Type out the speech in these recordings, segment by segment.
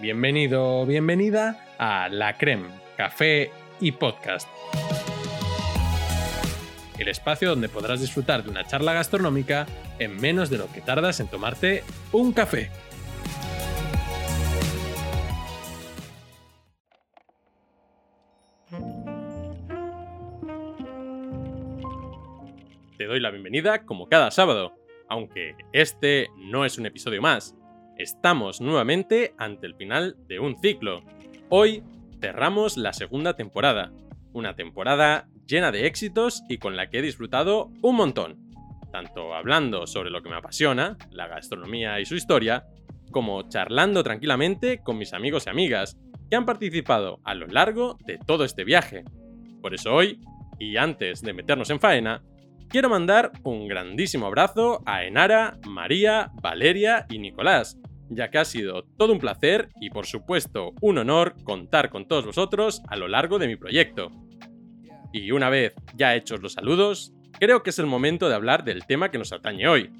Bienvenido o bienvenida a La Creme, Café y Podcast. El espacio donde podrás disfrutar de una charla gastronómica en menos de lo que tardas en tomarte un café. Te doy la bienvenida como cada sábado, aunque este no es un episodio más. Estamos nuevamente ante el final de un ciclo. Hoy cerramos la segunda temporada, una temporada llena de éxitos y con la que he disfrutado un montón, tanto hablando sobre lo que me apasiona, la gastronomía y su historia, como charlando tranquilamente con mis amigos y amigas que han participado a lo largo de todo este viaje. Por eso hoy, y antes de meternos en faena, quiero mandar un grandísimo abrazo a Enara, María, Valeria y Nicolás, ya que ha sido todo un placer y por supuesto un honor contar con todos vosotros a lo largo de mi proyecto. Y una vez ya hechos los saludos, creo que es el momento de hablar del tema que nos atañe hoy,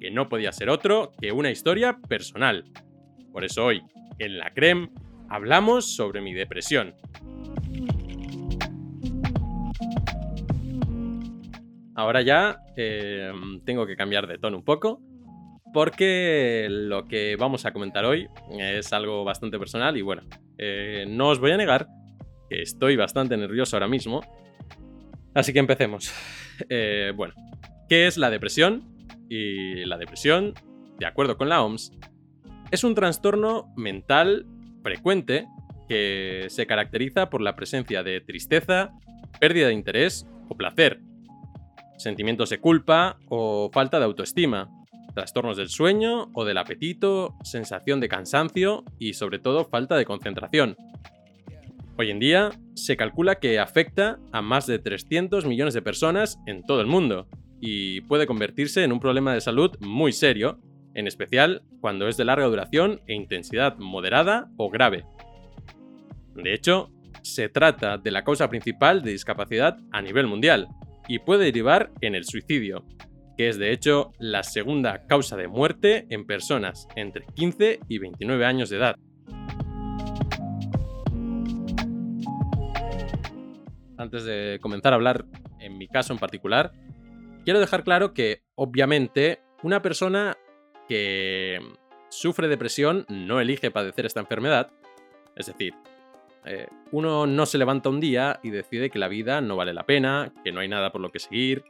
que no podía ser otro que una historia personal. Por eso hoy, en la CREM, hablamos sobre mi depresión. Ahora ya eh, tengo que cambiar de tono un poco, porque lo que vamos a comentar hoy es algo bastante personal y bueno, eh, no os voy a negar que estoy bastante nervioso ahora mismo. Así que empecemos. Eh, bueno, ¿qué es la depresión? Y la depresión, de acuerdo con la OMS, es un trastorno mental frecuente que se caracteriza por la presencia de tristeza, pérdida de interés o placer, sentimientos de culpa o falta de autoestima, trastornos del sueño o del apetito, sensación de cansancio y sobre todo falta de concentración. Hoy en día se calcula que afecta a más de 300 millones de personas en todo el mundo y puede convertirse en un problema de salud muy serio, en especial cuando es de larga duración e intensidad moderada o grave. De hecho, se trata de la causa principal de discapacidad a nivel mundial y puede derivar en el suicidio, que es de hecho la segunda causa de muerte en personas entre 15 y 29 años de edad. Antes de comenzar a hablar en mi caso en particular, quiero dejar claro que obviamente una persona que sufre depresión no elige padecer esta enfermedad. Es decir, eh, uno no se levanta un día y decide que la vida no vale la pena, que no hay nada por lo que seguir,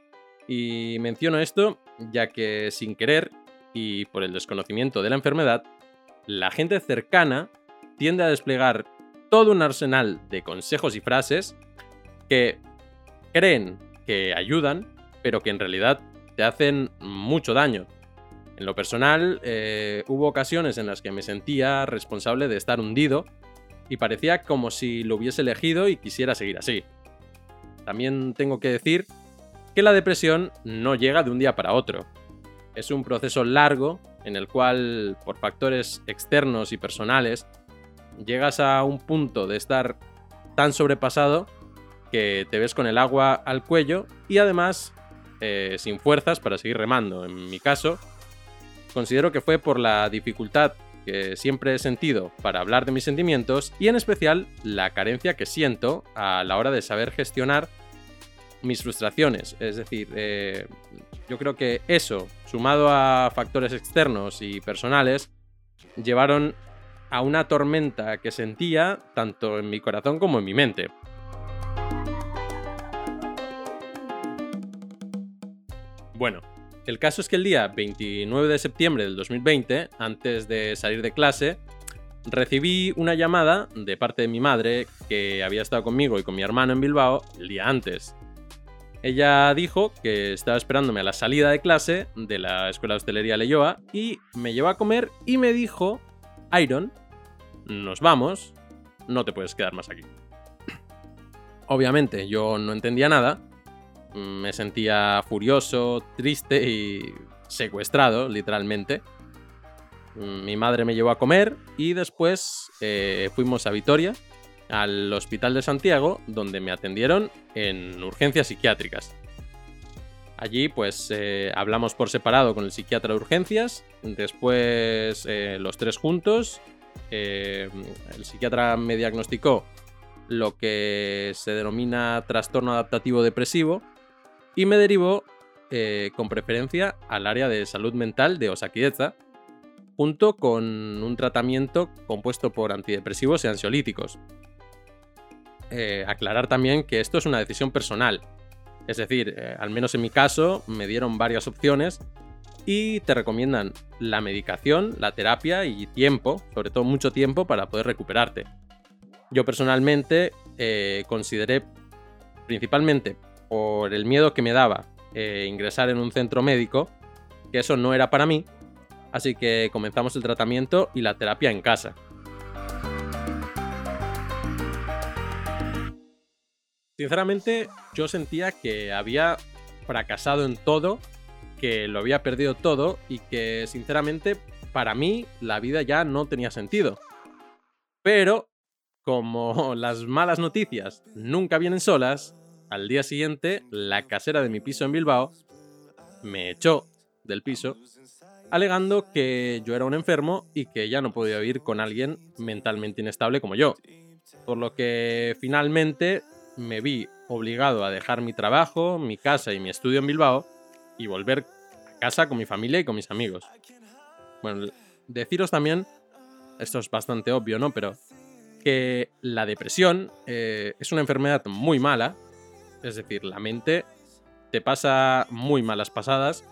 y menciono esto ya que sin querer y por el desconocimiento de la enfermedad, la gente cercana tiende a desplegar todo un arsenal de consejos y frases que creen que ayudan, pero que en realidad te hacen mucho daño. En lo personal, eh, hubo ocasiones en las que me sentía responsable de estar hundido y parecía como si lo hubiese elegido y quisiera seguir así. También tengo que decir que la depresión no llega de un día para otro. Es un proceso largo en el cual, por factores externos y personales, llegas a un punto de estar tan sobrepasado que te ves con el agua al cuello y además eh, sin fuerzas para seguir remando. En mi caso, considero que fue por la dificultad que siempre he sentido para hablar de mis sentimientos y en especial la carencia que siento a la hora de saber gestionar mis frustraciones. Es decir, eh, yo creo que eso, sumado a factores externos y personales, llevaron a una tormenta que sentía tanto en mi corazón como en mi mente. Bueno, el caso es que el día 29 de septiembre del 2020, antes de salir de clase, recibí una llamada de parte de mi madre que había estado conmigo y con mi hermano en Bilbao el día antes. Ella dijo que estaba esperándome a la salida de clase de la Escuela de Hostelería Leyoa y me llevó a comer y me dijo, Iron, nos vamos, no te puedes quedar más aquí. Obviamente yo no entendía nada, me sentía furioso, triste y secuestrado, literalmente. Mi madre me llevó a comer y después eh, fuimos a Vitoria, al Hospital de Santiago, donde me atendieron en urgencias psiquiátricas. Allí pues eh, hablamos por separado con el psiquiatra de urgencias, después eh, los tres juntos eh, el psiquiatra me diagnosticó lo que se denomina trastorno adaptativo depresivo y me derivó con preferencia al área de salud mental de Osakidecha, junto con un tratamiento compuesto por antidepresivos y ansiolíticos. Eh, aclarar también que esto es una decisión personal, es decir, eh, al menos en mi caso me dieron varias opciones y te recomiendan la medicación, la terapia y tiempo, sobre todo mucho tiempo para poder recuperarte. Yo personalmente consideré principalmente por el miedo que me daba eh, ingresar en un centro médico, que eso no era para mí, así que comenzamos el tratamiento y la terapia en casa. Sinceramente, yo sentía que había fracasado en todo, que lo había perdido todo y que, sinceramente, para mí la vida ya no tenía sentido. Pero, como las malas noticias nunca vienen solas, al día siguiente, la casera de mi piso en Bilbao me echó del piso, alegando que yo era un enfermo y que ya no podía vivir con alguien mentalmente inestable como yo. Por lo que finalmente me vi obligado a dejar mi trabajo, mi casa y mi estudio en Bilbao y volver a casa con mi familia y con mis amigos. Bueno, deciros también, esto es bastante obvio, ¿no? Pero que la depresión eh, es una enfermedad muy mala es decir, la mente te pasa muy malas pasadas,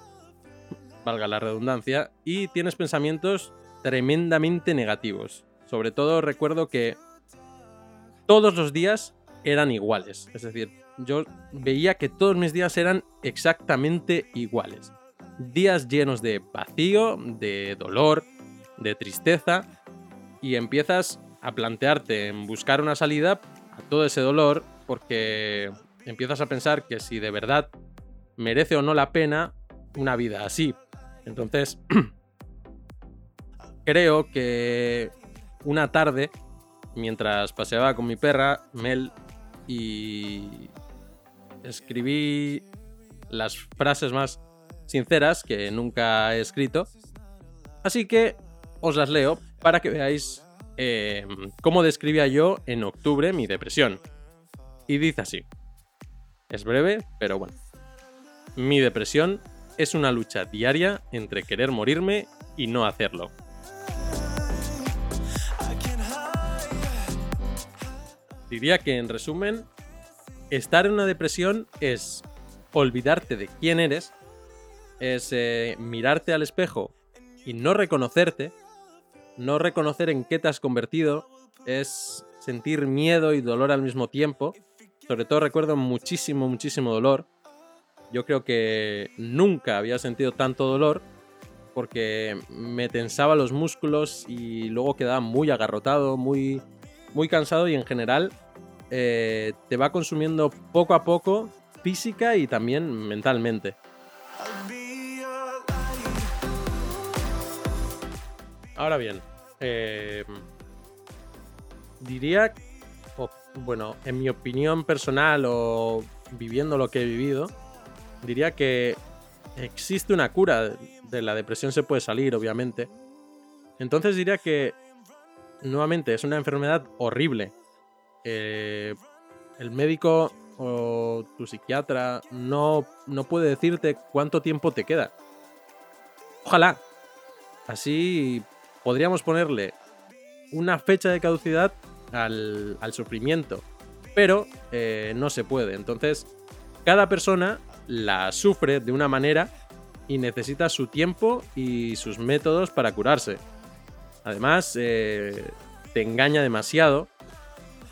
valga la redundancia, y tienes pensamientos tremendamente negativos. Sobre todo recuerdo que todos los días eran iguales. Es decir, yo veía que todos mis días eran exactamente iguales. Días llenos de vacío, de dolor, de tristeza, y empiezas a plantearte en buscar una salida a todo ese dolor porque empiezas a pensar que si de verdad merece o no la pena una vida así. Entonces, creo que una tarde, mientras paseaba con mi perra, Mel, y escribí las frases más sinceras que nunca he escrito. Así que os las leo para que veáis eh, cómo describía yo en octubre mi depresión. Y dice así. Es breve, pero bueno. Mi depresión es una lucha diaria entre querer morirme y no hacerlo. Diría que en resumen, estar en una depresión es olvidarte de quién eres, es eh, mirarte al espejo y no reconocerte, no reconocer en qué te has convertido, es sentir miedo y dolor al mismo tiempo, sobre todo recuerdo muchísimo, muchísimo dolor. Yo creo que nunca había sentido tanto dolor porque me tensaba los músculos y luego quedaba muy agarrotado, muy, muy cansado y en general eh, te va consumiendo poco a poco física y también mentalmente. Ahora bien, eh, diría bueno, en mi opinión personal o viviendo lo que he vivido, diría que existe una cura. De la depresión se puede salir, obviamente. Entonces diría que, nuevamente, es una enfermedad horrible. Eh, el médico o tu psiquiatra no, no puede decirte cuánto tiempo te queda. Ojalá. Así podríamos ponerle una fecha de caducidad al, sufrimiento, pero eh, no se puede. Entonces, cada persona la sufre de una manera y necesita su tiempo y sus métodos para curarse. Además, eh, te engaña demasiado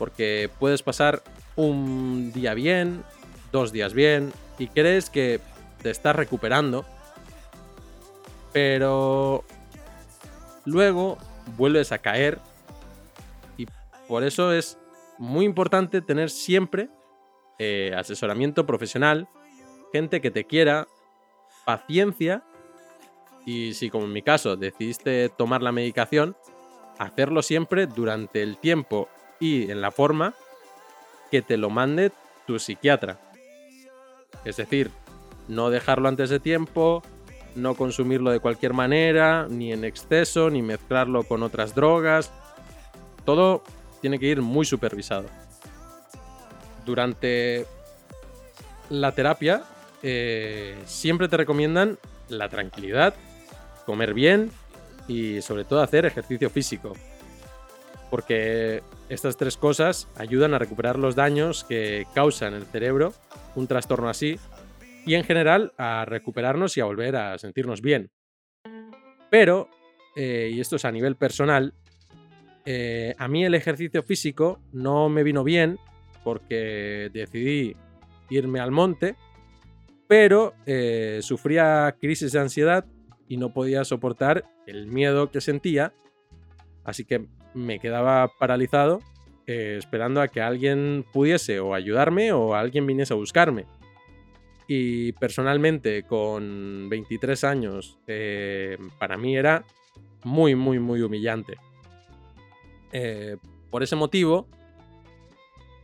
porque puedes pasar un día bien, dos días bien y crees que te estás recuperando, pero luego vuelves a caer por eso es muy importante tener siempre eh, asesoramiento profesional, gente que te quiera, paciencia y si como en mi caso decidiste tomar la medicación, hacerlo siempre durante el tiempo y en la forma que te lo mande tu psiquiatra. Es decir, no dejarlo antes de tiempo, no consumirlo de cualquier manera, ni en exceso, ni mezclarlo con otras drogas, todo tiene que ir muy supervisado. Durante la terapia eh, siempre te recomiendan la tranquilidad, comer bien y sobre todo hacer ejercicio físico. Porque estas tres cosas ayudan a recuperar los daños que causa el cerebro un trastorno así y en general a recuperarnos y a volver a sentirnos bien. Pero, eh, y esto es a nivel personal, eh, a mí el ejercicio físico no me vino bien porque decidí irme al monte, pero eh, sufría crisis de ansiedad y no podía soportar el miedo que sentía, así que me quedaba paralizado esperando a que alguien pudiese o ayudarme o alguien viniese a buscarme. Y personalmente, con 23 años, eh, para mí era muy, muy, muy humillante. Eh, por ese motivo,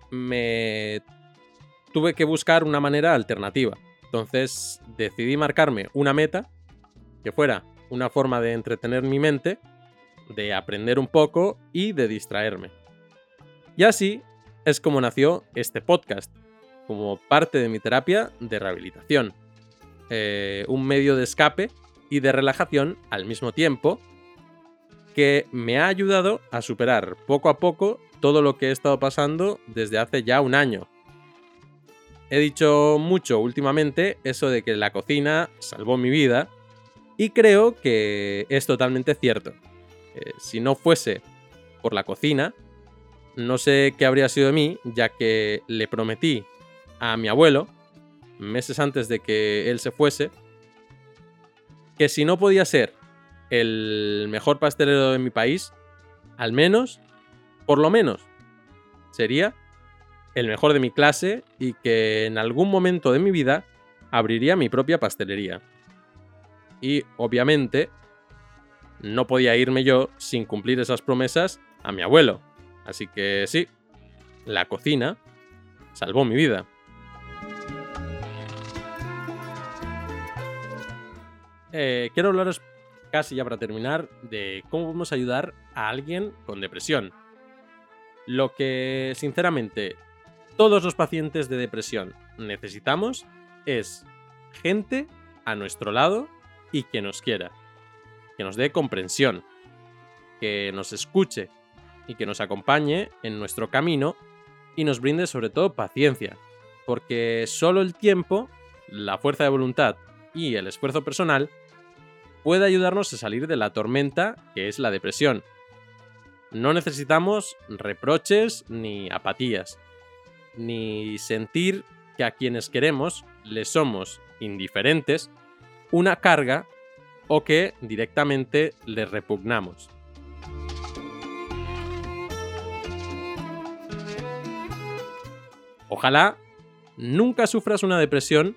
me tuve que buscar una manera alternativa. Entonces decidí marcarme una meta que fuera una forma de entretener mi mente, de aprender un poco y de distraerme. Y así es como nació este podcast, como parte de mi terapia de rehabilitación. Eh, un medio de escape y de relajación al mismo tiempo que me ha ayudado a superar poco a poco todo lo que he estado pasando desde hace ya un año. He dicho mucho últimamente eso de que la cocina salvó mi vida y creo que es totalmente cierto. Eh, si no fuese por la cocina, no sé qué habría sido de mí, ya que le prometí a mi abuelo, meses antes de que él se fuese, que si no podía ser el mejor pastelero de mi país, al menos, por lo menos, sería el mejor de mi clase y que en algún momento de mi vida abriría mi propia pastelería. Y obviamente no podía irme yo sin cumplir esas promesas a mi abuelo. Así que sí, la cocina salvó mi vida. Eh, quiero hablaros casi ya para terminar de cómo podemos ayudar a alguien con depresión. Lo que, sinceramente, todos los pacientes de depresión necesitamos es gente a nuestro lado y que nos quiera, que nos dé comprensión, que nos escuche y que nos acompañe en nuestro camino y nos brinde sobre todo paciencia, porque solo el tiempo, la fuerza de voluntad y el esfuerzo personal puede ayudarnos a salir de la tormenta que es la depresión. No necesitamos reproches ni apatías, ni sentir que a quienes queremos les somos indiferentes, una carga o que directamente les repugnamos. Ojalá nunca sufras una depresión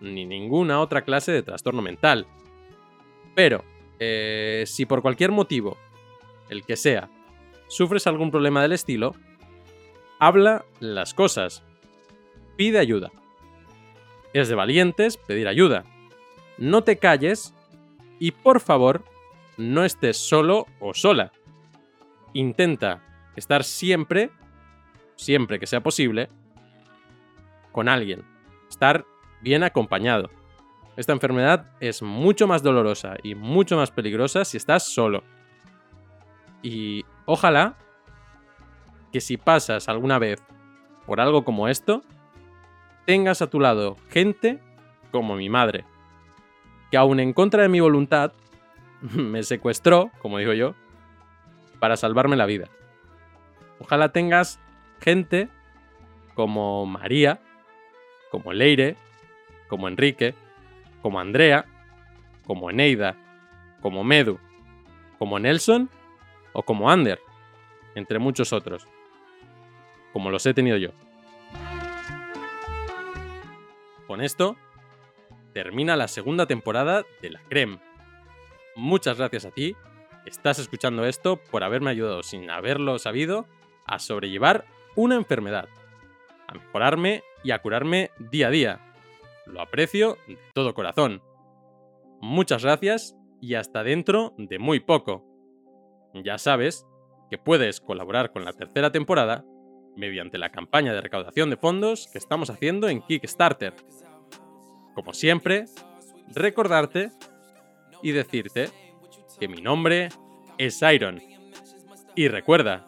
ni ninguna otra clase de trastorno mental. Pero, eh, si por cualquier motivo, el que sea, sufres algún problema del estilo, habla las cosas. Pide ayuda. Es de valientes pedir ayuda. No te calles y por favor, no estés solo o sola. Intenta estar siempre, siempre que sea posible, con alguien. Estar bien acompañado. Esta enfermedad es mucho más dolorosa y mucho más peligrosa si estás solo. Y ojalá que si pasas alguna vez por algo como esto, tengas a tu lado gente como mi madre, que en contra de mi voluntad, me secuestró, como digo yo, para salvarme la vida. Ojalá tengas gente como María, como Leire, como Enrique, como Andrea, como Eneida, como Medu, como Nelson o como Ander, entre muchos otros, como los he tenido yo. Con esto, termina la segunda temporada de La Creme. Muchas gracias a ti, estás escuchando esto, por haberme ayudado sin haberlo sabido a sobrellevar una enfermedad, a mejorarme y a curarme día a día. Lo aprecio de todo corazón. Muchas gracias y hasta dentro de muy poco. Ya sabes que puedes colaborar con la tercera temporada mediante la campaña de recaudación de fondos que estamos haciendo en Kickstarter como siempre, recordarte y decirte que mi nombre es Iron. Y recuerda,